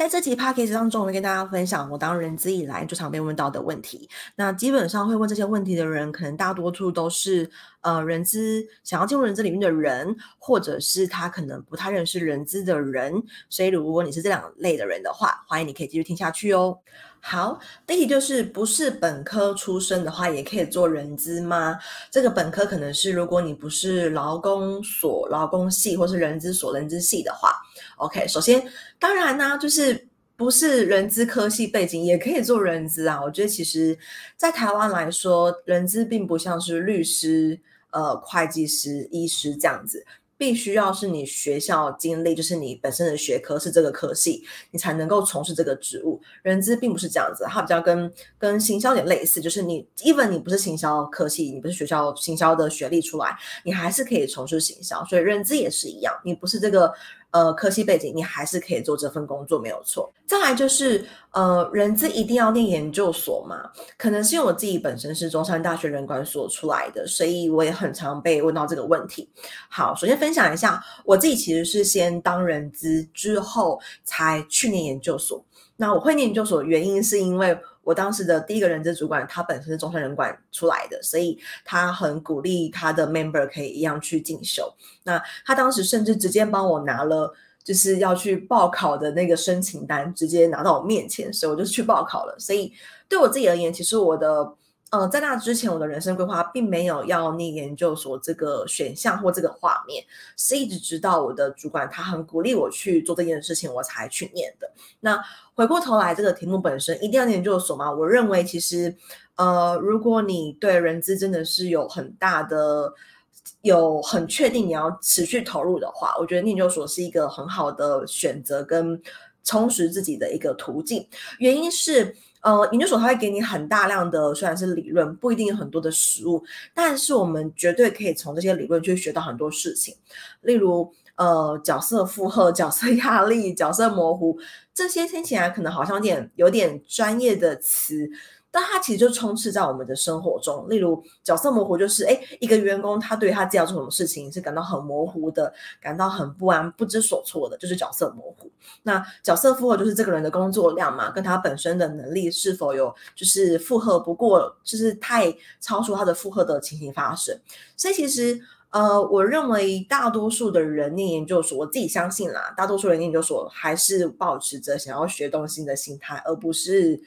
在这期 podcast 当中，我会跟大家分享我当人资以来最常被问到的问题。那基本上会问这些问题的人，可能大多数都是呃人资想要进入人资领域的人，或者是他可能不太认识人资的人。所以如果你是这两类的人的话，欢迎你可以继续听下去哦。好，第一就是不是本科出身的话，也可以做人资吗？这个本科可能是如果你不是劳工所、劳工系，或是人资所、人资系的话，OK。首先，当然呢，就是不是人资科系背景也可以做人资啊。我觉得其实，在台湾来说，人资并不像是律师、呃，会计师、医师这样子。必须要是你学校经历，就是你本身的学科是这个科系，你才能够从事这个职务。人资并不是这样子，它比较跟跟行销有点类似，就是你 even 你不是行销科系，你不是学校行销的学历出来，你还是可以从事行销。所以认知也是一样，你不是这个。呃，科系背景你还是可以做这份工作，没有错。再来就是，呃，人资一定要念研究所嘛？可能是因为我自己本身是中山大学人管所出来的，所以我也很常被问到这个问题。好，首先分享一下，我自己其实是先当人资之后才去念研究所。那我会念研究所的原因是因为。我当时的第一个人资主管，他本身是中山人管出来的，所以他很鼓励他的 member 可以一样去进修。那他当时甚至直接帮我拿了，就是要去报考的那个申请单，直接拿到我面前，所以我就去报考了。所以对我自己而言，其实我的。呃，在那之前，我的人生规划并没有要念研究所这个选项或这个画面，是一直直到我的主管他很鼓励我去做这件事情，我才去念的。那回过头来，这个题目本身一定要念研究所吗？我认为其实，呃，如果你对人资真的是有很大的、有很确定你要持续投入的话，我觉得研究所是一个很好的选择跟充实自己的一个途径。原因是。呃，研究所他会给你很大量的，虽然是理论，不一定有很多的实物，但是我们绝对可以从这些理论去学到很多事情，例如呃角色负荷、角色压力、角色模糊，这些听起来可能好像有点有点专业的词。但它其实就充斥在我们的生活中，例如角色模糊，就是哎，一个员工他对他自己要做什么事情是感到很模糊的，感到很不安、不知所措的，就是角色模糊。那角色负荷就是这个人的工作量嘛，跟他本身的能力是否有就是负荷不过，就是太超出他的负荷的情形发生。所以其实呃，我认为大多数的人念研究所，我自己相信啦，大多数人念研究所还是保持着想要学东西的心态，而不是。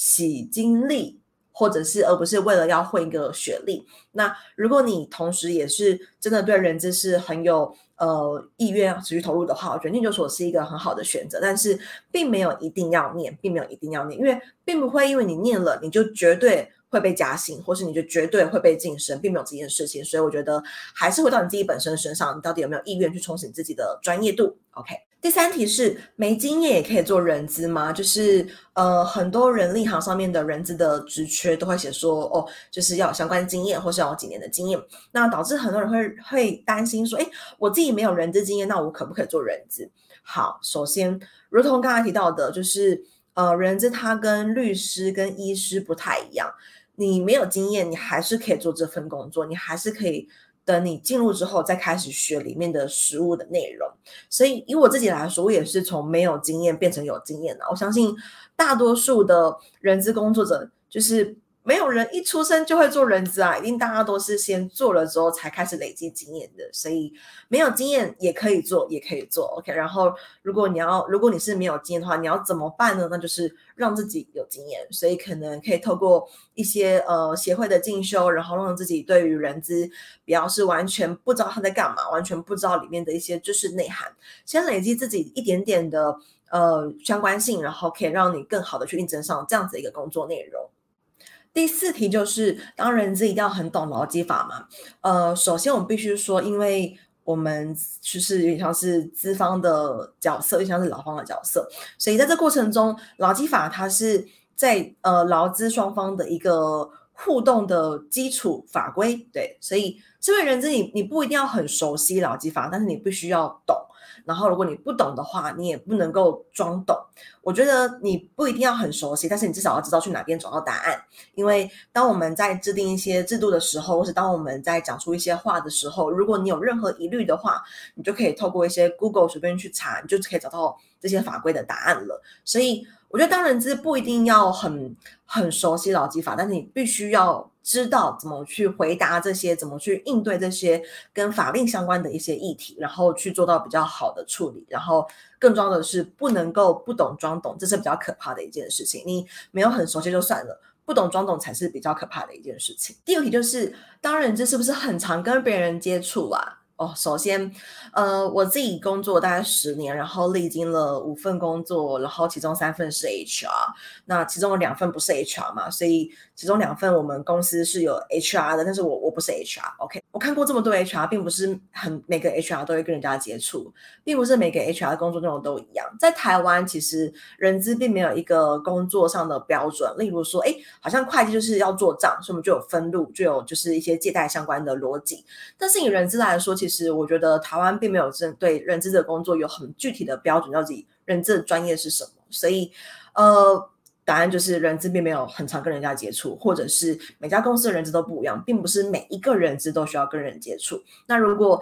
洗经历，或者是而不是为了要混一个学历。那如果你同时也是真的对人资是很有呃意愿持续投入的话，我觉得研究所是一个很好的选择。但是并没有一定要念，并没有一定要念，因为并不会因为你念了你就绝对会被加薪，或是你就绝对会被晋升，并没有这件事情。所以我觉得还是回到你自己本身身上，你到底有没有意愿去充实你自己的专业度？OK。第三题是没经验也可以做人资吗？就是呃，很多人力行上面的人资的职缺都会写说，哦，就是要有相关经验，或是要有几年的经验。那导致很多人会会担心说，诶，我自己没有人资经验，那我可不可以做人资？好，首先，如同刚才提到的，就是呃，人资它跟律师跟医师不太一样，你没有经验，你还是可以做这份工作，你还是可以。等你进入之后，再开始学里面的食物的内容。所以以我自己来说，我也是从没有经验变成有经验的。我相信大多数的人资工作者就是。没有人一出生就会做人资啊，一定大家都是先做了之后才开始累积经验的，所以没有经验也可以做，也可以做，OK。然后如果你要，如果你是没有经验的话，你要怎么办呢？那就是让自己有经验，所以可能可以透过一些呃协会的进修，然后让自己对于人资比较是完全不知道他在干嘛，完全不知道里面的一些知识内涵，先累积自己一点点的呃相关性，然后可以让你更好的去应征上这样子一个工作内容。第四题就是，当人资一定要很懂劳基法嘛？呃，首先我们必须说，因为我们就是有点像是资方的角色，又像是劳方的角色，所以在这过程中，劳基法它是在呃劳资双方的一个互动的基础法规。对，所以身为人资，你你不一定要很熟悉劳基法，但是你必须要懂。然后如果你不懂的话，你也不能够装懂。我觉得你不一定要很熟悉，但是你至少要知道去哪边找到答案。因为当我们在制定一些制度的时候，或是当我们在讲出一些话的时候，如果你有任何疑虑的话，你就可以透过一些 Google 随便去查，你就可以找到这些法规的答案了。所以我觉得当人资不一定要很很熟悉劳基法，但是你必须要知道怎么去回答这些，怎么去应对这些跟法令相关的一些议题，然后去做到比较好的处理，然后。更重要的是，不能够不懂装懂，这是比较可怕的一件事情。你没有很熟悉就算了，不懂装懂才是比较可怕的一件事情。第二题就是，当人这是不是很常跟别人接触啊？哦，首先，呃，我自己工作大概十年，然后历经了五份工作，然后其中三份是 HR，那其中有两份不是 HR 嘛，所以其中两份我们公司是有 HR 的，但是我我不是 HR，OK。我看过这么多 HR，并不是很每个 HR 都会跟人家接触，并不是每个 HR 工作内容都一样。在台湾，其实人资并没有一个工作上的标准，例如说，哎，好像会计就是要做账，所以我们就有分录，就有就是一些借贷相关的逻辑。但是以人资来说，其实实我觉得台湾并没有针对人资的工作有很具体的标准，到底人资的专业是什么？所以，呃，答案就是人资并没有很常跟人家接触，或者是每家公司的人资都不一样，并不是每一个人资都需要跟人接触。那如果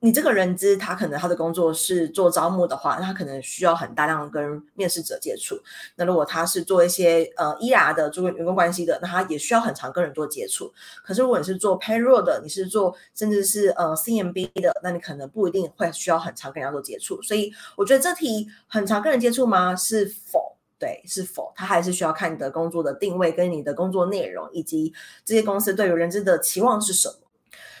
你这个人资，他可能他的工作是做招募的话，那他可能需要很大量跟面试者接触。那如果他是做一些呃 ER 的，做员工关系的，那他也需要很常跟人做接触。可是如果你是做 payroll 的，你是做甚至是呃 CMB 的，那你可能不一定会需要很常跟人家做接触。所以我觉得这题很常跟人接触吗？是否？对，是否？他还是需要看你的工作的定位跟你的工作内容，以及这些公司对于人资的期望是什么。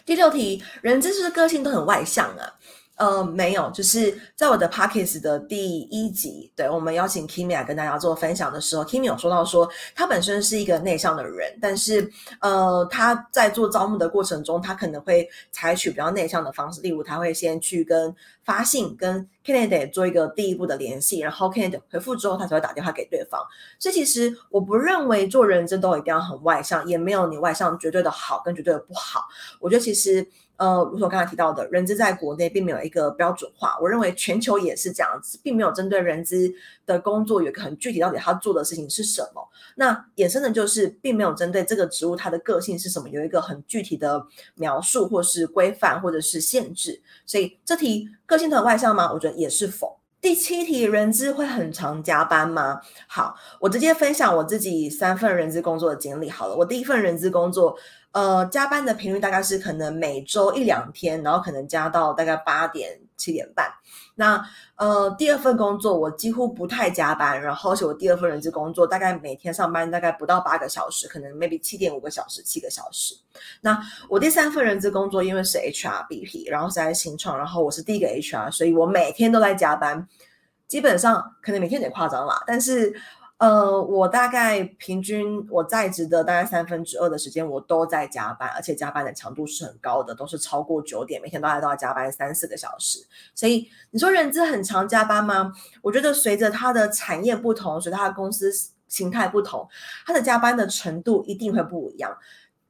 第六题，人真是个性都很外向啊？呃，没有，就是在我的 Podcast 的第一集，对，我们邀请 Kimi 来跟大家做分享的时候，Kimi 有说到说，他本身是一个内向的人，但是呃，他在做招募的过程中，他可能会采取比较内向的方式，例如他会先去跟发信跟 candidate 做一个第一步的联系，然后 candidate 回复之后，他才会打电话给对方。所以其实我不认为做人真都一定要很外向，也没有你外向绝对的好跟绝对的不好。我觉得其实。呃，如我刚才提到的，人资在国内并没有一个标准化。我认为全球也是这样子，并没有针对人资的工作有一个很具体，到底他做的事情是什么。那衍生的就是，并没有针对这个职务它的个性是什么，有一个很具体的描述，或是规范，或者是限制。所以这题个性很外向吗？我觉得也是否。第七题，人资会很常加班吗？好，我直接分享我自己三份人资工作的经历好了。我第一份人资工作。呃，加班的频率大概是可能每周一两天，然后可能加到大概八点七点半。那呃，第二份工作我几乎不太加班，然后而且我第二份人资工作大概每天上班大概不到八个小时，可能 maybe 七点五个小时，七个小时。那我第三份人资工作因为是 HRBP，然后是在新创，然后我是第一个 HR，所以我每天都在加班，基本上可能每天有点夸张啦，但是。呃，我大概平均我在职的大概三分之二的时间，我都在加班，而且加班的强度是很高的，都是超过九点，每天都还都要加班三四个小时。所以你说人资很常加班吗？我觉得随着它的产业不同，随着它的公司形态不同，它的加班的程度一定会不一样。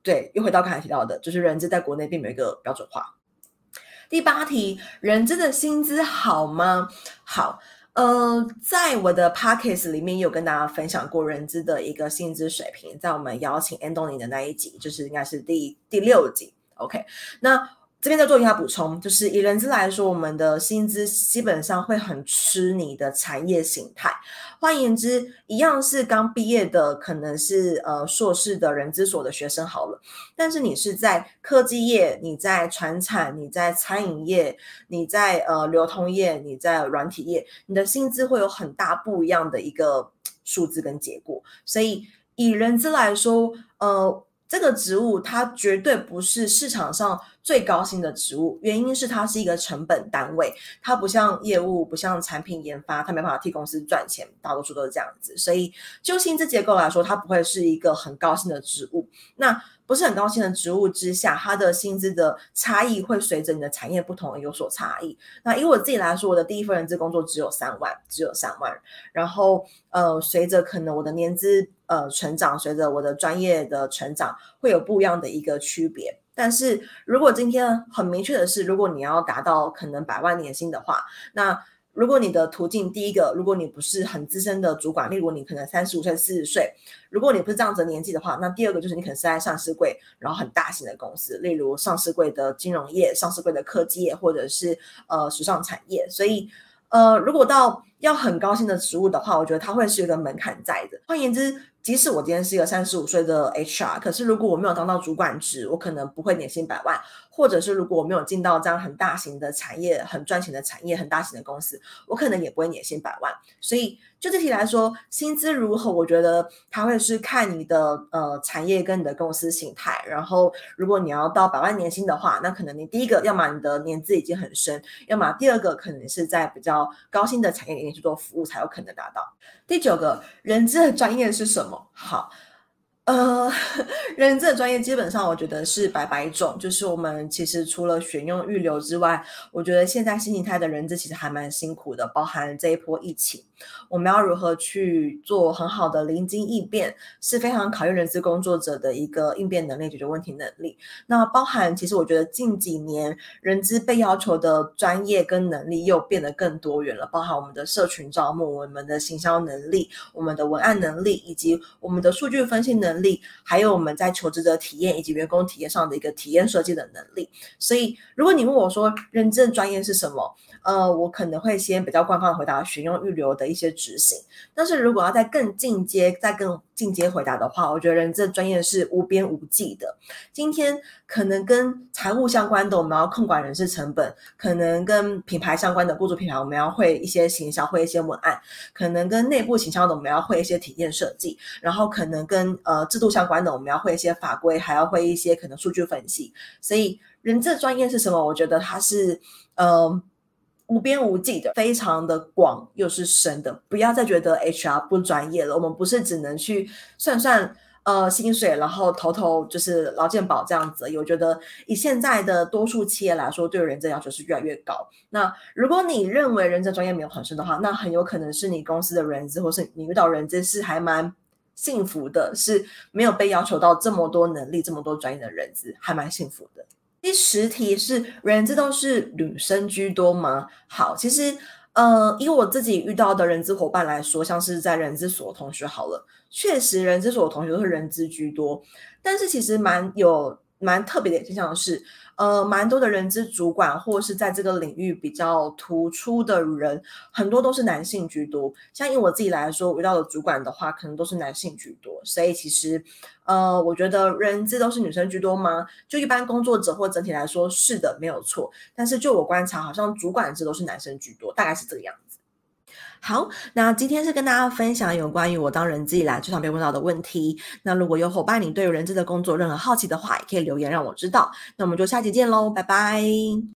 对，又回到刚才提到的，就是人资在国内并没有一个标准化。第八题，人资的薪资好吗？好。呃，在我的 p o c k e t 里面有跟大家分享过人资的一个薪资水平，在我们邀请安东尼的那一集，就是应该是第第六集。OK，那。这边再做一下补充，就是以人资来说，我们的薪资基本上会很吃你的产业形态。换言之，一样是刚毕业的，可能是呃硕士的人资所的学生好了。但是你是在科技业，你在传产，你在餐饮业，你在呃流通业，你在软体业，你的薪资会有很大不一样的一个数字跟结果。所以以人资来说，呃。这个职务它绝对不是市场上最高薪的职务，原因是它是一个成本单位，它不像业务，不像产品研发，它没办法替公司赚钱，大多数都是这样子。所以就薪资结构来说，它不会是一个很高薪的职务。那不是很高薪的职务之下，它的薪资的差异会随着你的产业不同而有所差异。那以我自己来说，我的第一份人资工作只有三万，只有三万。然后呃，随着可能我的年资呃成长，随着我的专业的成长，会有不一样的一个区别。但是如果今天很明确的是，如果你要达到可能百万年薪的话，那如果你的途径第一个，如果你不是很资深的主管，例如你可能三十五岁、四十岁，如果你不是这样子年纪的话，那第二个就是你可能是在上市柜，然后很大型的公司，例如上市柜的金融业、上市柜的科技业，或者是呃时尚产业。所以呃，如果到要很高薪的职务的话，我觉得它会是一个门槛在的。换言之，即使我今天是一个三十五岁的 HR，可是如果我没有当到主管职，我可能不会年薪百万；或者是如果我没有进到这样很大型的产业、很赚钱的产业、很大型的公司，我可能也不会年薪百万。所以就这题来说，薪资如何？我觉得它会是看你的呃产业跟你的公司形态。然后，如果你要到百万年薪的话，那可能你第一个，要么你的年资已经很深；要么第二个，可能是在比较高薪的产业里面去做服务才有可能达到。第九个，人资的专业是什么？好，呃，人资的专业基本上我觉得是百百种，就是我们其实除了选用预留之外，我觉得现在新形态的人资其实还蛮辛苦的，包含这一波疫情。我们要如何去做很好的临机应变，是非常考验人资工作者的一个应变能力、解决问题能力。那包含其实我觉得近几年人资被要求的专业跟能力又变得更多元了，包含我们的社群招募、我们的行销能力、我们的文案能力，以及我们的数据分析能力，力还有我们在求职者体验以及员工体验上的一个体验设计的能力。所以，如果你问我说认证专业是什么？呃，我可能会先比较官方的回答选用预留的一些执行，但是如果要再更进阶、再更进阶回答的话，我觉得人资专业是无边无际的。今天可能跟财务相关的，我们要控管人事成本；可能跟品牌相关的，雇主品牌我们要会一些行销、会一些文案；可能跟内部行销的，我们要会一些体验设计；然后可能跟呃制度相关的，我们要会一些法规，还要会一些可能数据分析。所以人资专业是什么？我觉得它是呃。无边无际的，非常的广又是深的，不要再觉得 HR 不专业了。我们不是只能去算算呃薪水，然后投投就是劳健保这样子。我觉得以现在的多数企业来说，对人资要求是越来越高。那如果你认为人资专业没有很深的话，那很有可能是你公司的人资，或是你遇到人资是还蛮幸福的，是没有被要求到这么多能力、这么多专业的人资，还蛮幸福的。第十题是人资都是女生居多吗？好，其实呃，以我自己遇到的人资伙伴来说，像是在人资所同学好了，确实人资所的同学都是人资居多，但是其实蛮有。蛮特别的现象是，呃，蛮多的人资主管或是在这个领域比较突出的人，很多都是男性居多。像以我自己来说，我遇到的主管的话，可能都是男性居多。所以其实，呃，我觉得人资都是女生居多吗？就一般工作者或整体来说，是的，没有错。但是就我观察，好像主管制都是男生居多，大概是这个样子。好，那今天是跟大家分享有关于我当人资以来最常被问到的问题。那如果有伙伴你对人资的工作任何好奇的话，也可以留言让我知道。那我们就下期见喽，拜拜。